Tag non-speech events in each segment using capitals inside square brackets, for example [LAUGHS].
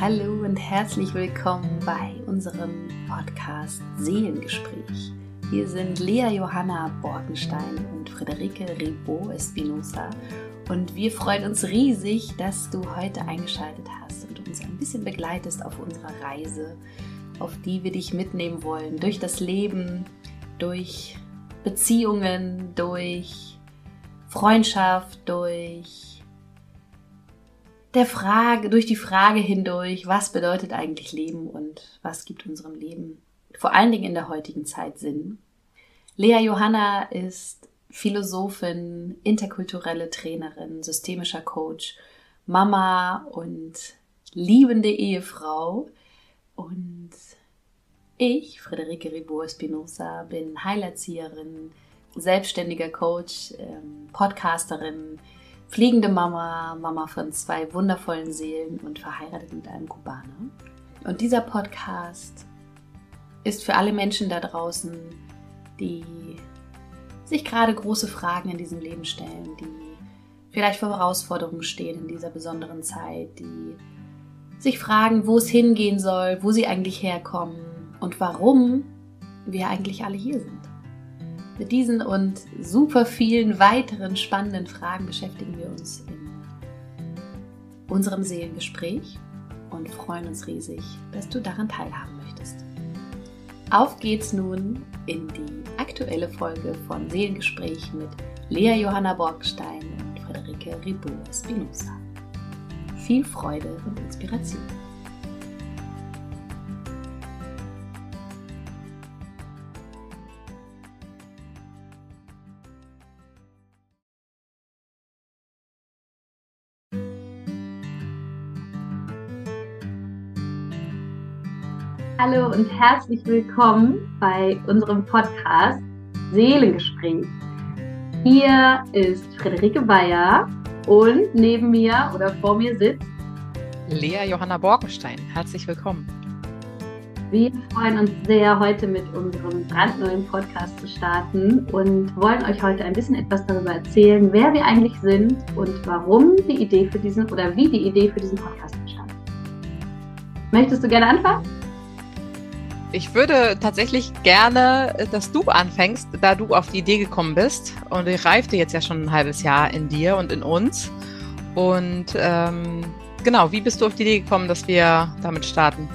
Hallo und herzlich willkommen bei unserem Podcast Seelengespräch. Hier sind Lea Johanna Borkenstein und Friederike Ribot Espinosa und wir freuen uns riesig, dass du heute eingeschaltet hast und uns ein bisschen begleitest auf unserer Reise, auf die wir dich mitnehmen wollen, durch das Leben, durch Beziehungen, durch Freundschaft, durch der Frage, durch die Frage hindurch, was bedeutet eigentlich Leben und was gibt unserem Leben vor allen Dingen in der heutigen Zeit Sinn. Lea Johanna ist Philosophin, interkulturelle Trainerin, systemischer Coach, Mama und liebende Ehefrau. Und ich, Friederike Ribot Espinosa, bin Heilerzieherin, selbstständiger Coach, ähm, Podcasterin, fliegende Mama, Mama von zwei wundervollen Seelen und verheiratet mit einem Kubaner. Und dieser Podcast ist für alle Menschen da draußen, die sich gerade große Fragen in diesem Leben stellen, die vielleicht vor Herausforderungen stehen in dieser besonderen Zeit, die sich fragen, wo es hingehen soll, wo sie eigentlich herkommen und warum wir eigentlich alle hier sind. Mit diesen und super vielen weiteren spannenden Fragen beschäftigen wir uns in unserem Seelengespräch und freuen uns riesig, dass du daran teilhaben möchtest. Auf geht's nun in die aktuelle Folge von Seelengespräch mit Lea Johanna Borgstein und Friederike Ribot Espinosa. Viel Freude und Inspiration. Hallo und herzlich willkommen bei unserem Podcast Seelengespräch. Hier ist Friederike Bayer und neben mir oder vor mir sitzt Lea Johanna Borkenstein. Herzlich willkommen. Wir freuen uns sehr, heute mit unserem brandneuen Podcast zu starten und wollen euch heute ein bisschen etwas darüber erzählen, wer wir eigentlich sind und warum die Idee für diesen oder wie die Idee für diesen Podcast entstand. Möchtest du gerne anfangen? Ich würde tatsächlich gerne, dass du anfängst, da du auf die Idee gekommen bist. Und die reifte jetzt ja schon ein halbes Jahr in dir und in uns. Und ähm, genau, wie bist du auf die Idee gekommen, dass wir damit starten?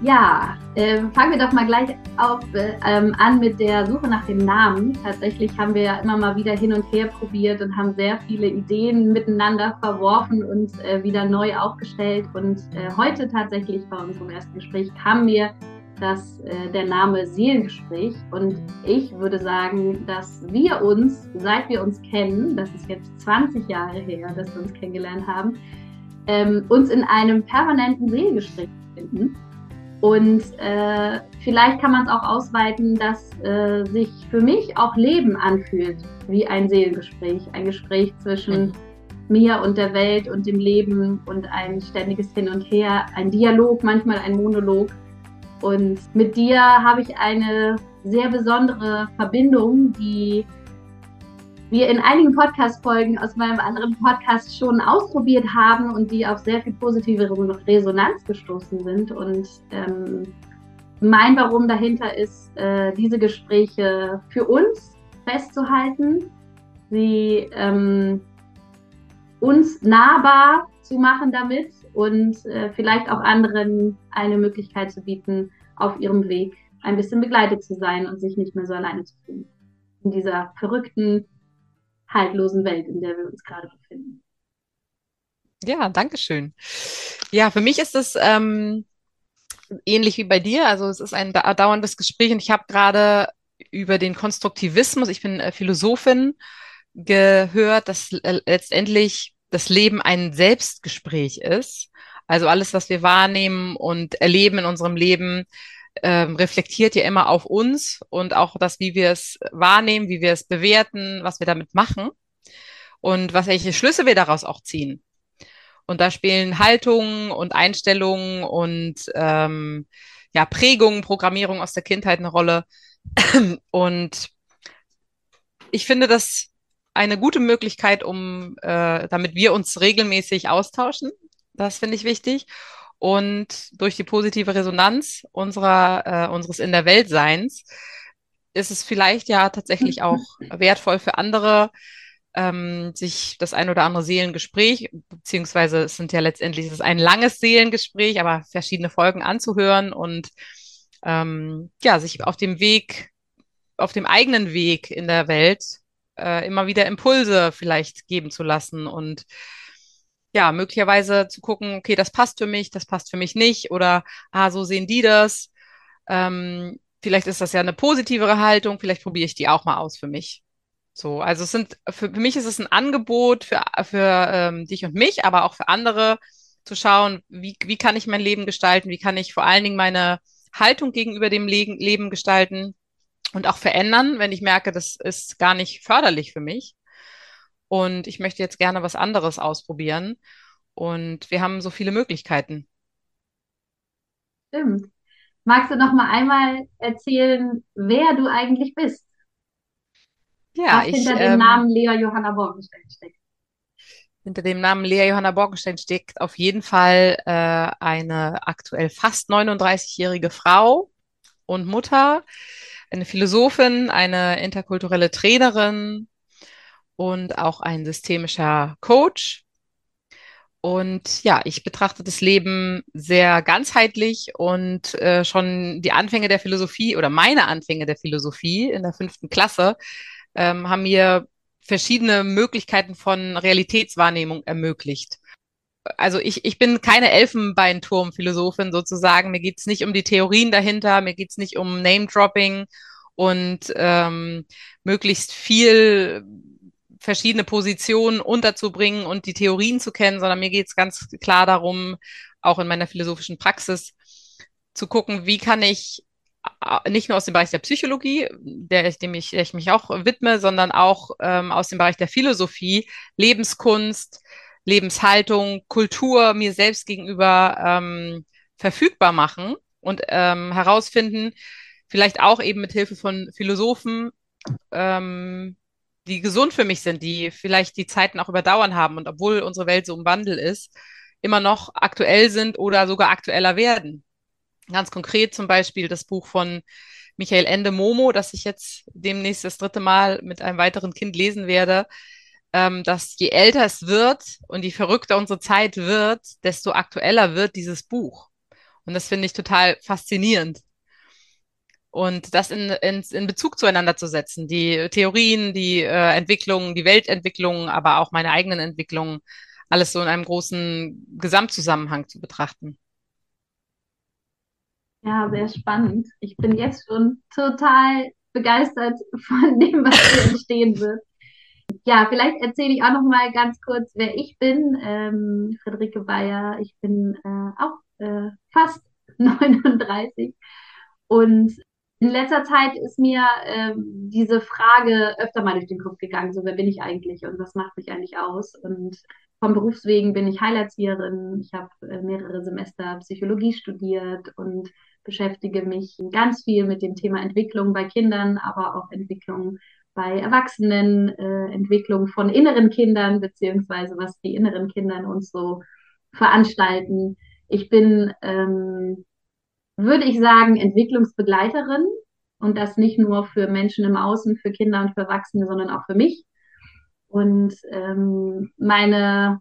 Ja, äh, fangen wir doch mal gleich auf, äh, ähm, an mit der Suche nach dem Namen. Tatsächlich haben wir ja immer mal wieder hin und her probiert und haben sehr viele Ideen miteinander verworfen und äh, wieder neu aufgestellt. Und äh, heute tatsächlich bei unserem ersten Gespräch kam mir das, äh, der Name Seelengespräch. Und ich würde sagen, dass wir uns, seit wir uns kennen, das ist jetzt 20 Jahre her, dass wir uns kennengelernt haben, ähm, uns in einem permanenten Seelengespräch befinden und äh, vielleicht kann man es auch ausweiten, dass äh, sich für mich auch Leben anfühlt wie ein Seelengespräch, ein Gespräch zwischen mhm. mir und der Welt und dem Leben und ein ständiges Hin und Her, ein Dialog, manchmal ein Monolog. Und mit dir habe ich eine sehr besondere Verbindung, die wir in einigen Podcast-Folgen aus meinem anderen Podcast schon ausprobiert haben und die auf sehr viel positive Resonanz gestoßen sind. Und ähm, mein Warum dahinter ist, äh, diese Gespräche für uns festzuhalten, sie ähm, uns nahbar zu machen damit und äh, vielleicht auch anderen eine Möglichkeit zu bieten, auf ihrem Weg ein bisschen begleitet zu sein und sich nicht mehr so alleine zu fühlen. In dieser verrückten, haltlosen Welt, in der wir uns gerade befinden. Ja, danke schön. Ja, für mich ist es ähm, ähnlich wie bei dir. Also es ist ein dauerndes Gespräch und ich habe gerade über den Konstruktivismus, ich bin äh, Philosophin, gehört, dass äh, letztendlich das Leben ein Selbstgespräch ist. Also alles, was wir wahrnehmen und erleben in unserem Leben, ähm, reflektiert ja immer auf uns und auch das, wie wir es wahrnehmen, wie wir es bewerten, was wir damit machen und was welche Schlüsse wir daraus auch ziehen. Und da spielen Haltungen und Einstellungen und ähm, ja, Prägungen, Programmierung aus der Kindheit eine Rolle. [CLEARS THROAT] Und ich finde das eine gute Möglichkeit, um äh, damit wir uns regelmäßig austauschen Das finde ich wichtig. Und durch die positive Resonanz unserer, äh, unseres in der Welt Seins ist es vielleicht ja tatsächlich [LAUGHS] auch wertvoll für andere, ähm, sich das ein oder andere Seelengespräch, beziehungsweise es sind ja letztendlich es ist ein langes Seelengespräch, aber verschiedene Folgen anzuhören und ähm, ja, sich auf dem Weg, auf dem eigenen Weg in der Welt äh, immer wieder Impulse vielleicht geben zu lassen und ja, möglicherweise zu gucken, okay, das passt für mich, das passt für mich nicht oder ah, so sehen die das. Ähm, vielleicht ist das ja eine positivere Haltung, vielleicht probiere ich die auch mal aus für mich. So, also es sind, für, für mich ist es ein Angebot für, für ähm, dich und mich, aber auch für andere zu schauen, wie, wie kann ich mein Leben gestalten, wie kann ich vor allen Dingen meine Haltung gegenüber dem Le Leben gestalten und auch verändern, wenn ich merke, das ist gar nicht förderlich für mich. Und ich möchte jetzt gerne was anderes ausprobieren. Und wir haben so viele Möglichkeiten. Stimmt. Magst du noch mal einmal erzählen, wer du eigentlich bist? Ja, Was ich, hinter dem ähm, Namen Lea Johanna Borgenstein steckt? hinter dem Namen Lea Johanna Borgenstein steckt auf jeden Fall äh, eine aktuell fast 39-jährige Frau und Mutter, eine Philosophin, eine interkulturelle Trainerin und auch ein systemischer Coach. Und ja, ich betrachte das Leben sehr ganzheitlich und äh, schon die Anfänge der Philosophie oder meine Anfänge der Philosophie in der fünften Klasse ähm, haben mir verschiedene Möglichkeiten von Realitätswahrnehmung ermöglicht. Also ich, ich bin keine Elfenbeinturm-Philosophin sozusagen. Mir geht's nicht um die Theorien dahinter, mir geht's nicht um Name-Dropping und ähm, möglichst viel verschiedene Positionen unterzubringen und die Theorien zu kennen, sondern mir geht's ganz klar darum, auch in meiner philosophischen Praxis zu gucken, wie kann ich äh, nicht nur aus dem Bereich der Psychologie, der dem ich, der ich mich auch widme, sondern auch ähm, aus dem Bereich der Philosophie, Lebenskunst, Lebenshaltung, Kultur mir selbst gegenüber ähm, verfügbar machen und ähm, herausfinden, vielleicht auch eben mit Hilfe von Philosophen, ähm, die gesund für mich sind, die vielleicht die Zeiten auch überdauern haben und obwohl unsere Welt so im Wandel ist, immer noch aktuell sind oder sogar aktueller werden. Ganz konkret zum Beispiel das Buch von Michael Ende Momo, das ich jetzt demnächst das dritte Mal mit einem weiteren Kind lesen werde, ähm, dass je älter es wird und je verrückter unsere Zeit wird, desto aktueller wird dieses Buch. Und das finde ich total faszinierend. Und das in, in, in Bezug zueinander zu setzen, die Theorien, die äh, Entwicklungen, die Weltentwicklung, aber auch meine eigenen Entwicklungen, alles so in einem großen Gesamtzusammenhang zu betrachten. Ja, sehr spannend. Ich bin jetzt schon total begeistert von [LAUGHS] dem, was hier entstehen wird. Ja, vielleicht erzähle ich auch noch mal ganz kurz, wer ich bin. Ähm, Friederike Bayer. Ich bin äh, auch äh, fast [LAUGHS] 39 und in letzter Zeit ist mir ähm, diese Frage öfter mal durch den Kopf gegangen, so wer bin ich eigentlich und was macht mich eigentlich aus? Und vom Berufswegen bin ich Heilerzieherin. Ich habe äh, mehrere Semester Psychologie studiert und beschäftige mich ganz viel mit dem Thema Entwicklung bei Kindern, aber auch Entwicklung bei Erwachsenen, äh, Entwicklung von inneren Kindern, beziehungsweise was die inneren Kinder in uns so veranstalten. Ich bin, ähm, würde ich sagen, Entwicklungsbegleiterin und das nicht nur für Menschen im Außen, für Kinder und für Erwachsene, sondern auch für mich. Und ähm, meine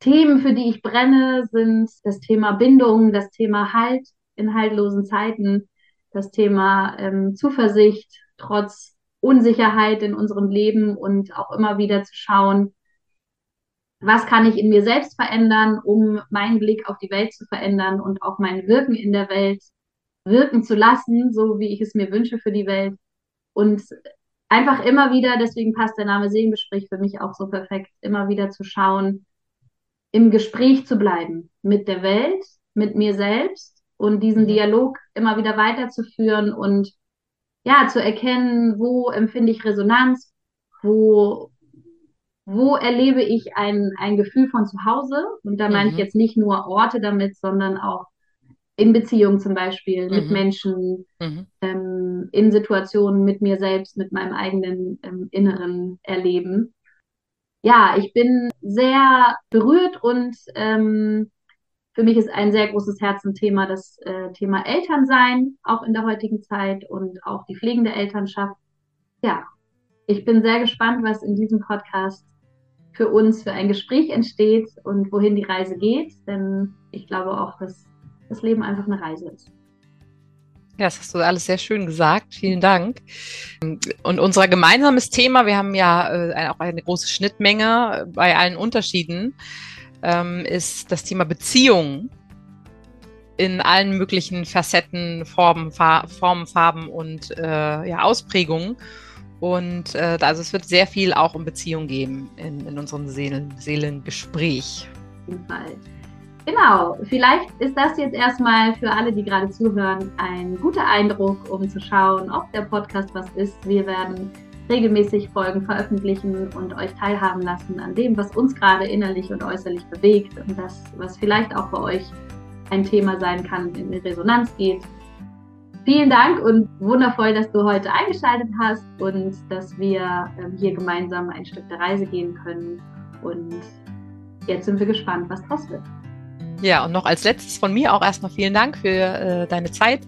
Themen, für die ich brenne, sind das Thema Bindung, das Thema Halt in haltlosen Zeiten, das Thema ähm, Zuversicht trotz Unsicherheit in unserem Leben und auch immer wieder zu schauen, was kann ich in mir selbst verändern, um meinen Blick auf die Welt zu verändern und auch mein Wirken in der Welt wirken zu lassen, so wie ich es mir wünsche für die Welt. Und einfach immer wieder, deswegen passt der Name Seelengespräch für mich auch so perfekt, immer wieder zu schauen, im Gespräch zu bleiben mit der Welt, mit mir selbst und diesen. Dialog immer wieder weiterzuführen und ja, zu erkennen, wo empfinde ich Resonanz, wo, wo erlebe ich ein, ein Gefühl von zu Hause. Und da meine ich mhm. jetzt nicht nur Orte damit, sondern auch in Beziehungen zum Beispiel, mit mhm. Menschen, mhm. ähm, in Situationen mit mir selbst, mit meinem eigenen ähm, inneren Erleben. ja, ich bin sehr berührt und ähm, für mich ist ein sehr großes Herzenthema das äh, Thema Elternsein, auch in der heutigen Zeit und auch die pflegende Elternschaft. Ja, ich bin sehr gespannt, was in diesem Podcast für uns für ein Gespräch entsteht und wohin die Reise geht, denn ich glaube auch, dass das Leben einfach eine Reise ist. Ja, das hast du alles sehr schön gesagt. Vielen Dank. Und unser gemeinsames Thema, wir haben ja äh, auch eine große Schnittmenge bei allen Unterschieden, ähm, ist das Thema Beziehung in allen möglichen Facetten, Formen, Fa Formen Farben und äh, ja, Ausprägungen. Und äh, also es wird sehr viel auch um Beziehung geben in, in unserem Seelen Seelengespräch. Fall. Genau, vielleicht ist das jetzt erstmal für alle, die gerade zuhören, ein guter Eindruck, um zu schauen, ob der Podcast was ist. Wir werden regelmäßig Folgen veröffentlichen und euch teilhaben lassen an dem, was uns gerade innerlich und äußerlich bewegt und das, was vielleicht auch bei euch ein Thema sein kann und in Resonanz geht. Vielen Dank und wundervoll, dass du heute eingeschaltet hast und dass wir ähm, hier gemeinsam ein Stück der Reise gehen können. Und jetzt sind wir gespannt, was draus wird. Ja, und noch als letztes von mir auch erstmal vielen Dank für äh, deine Zeit.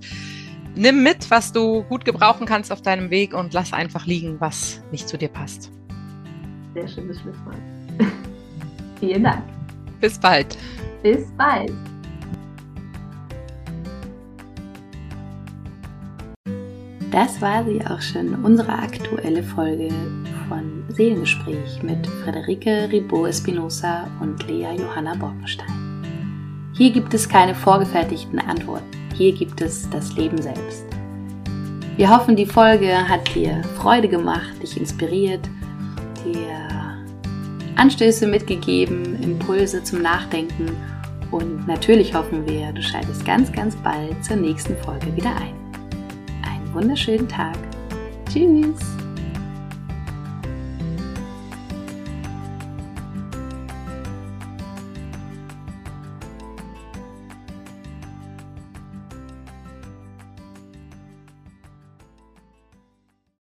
Nimm mit, was du gut gebrauchen kannst auf deinem Weg und lass einfach liegen, was nicht zu dir passt. Sehr schönes Schlusswort. [LAUGHS] vielen Dank. Bis bald. Bis bald. Das war sie auch schon, unsere aktuelle Folge von Seelengespräch mit Frederike Ribot Espinosa und Lea Johanna Borkenstein. Hier gibt es keine vorgefertigten Antworten. Hier gibt es das Leben selbst. Wir hoffen, die Folge hat dir Freude gemacht, dich inspiriert, dir Anstöße mitgegeben, Impulse zum Nachdenken und natürlich hoffen wir, du schaltest ganz, ganz bald zur nächsten Folge wieder ein. Wunderschönen Tag. Tschüss.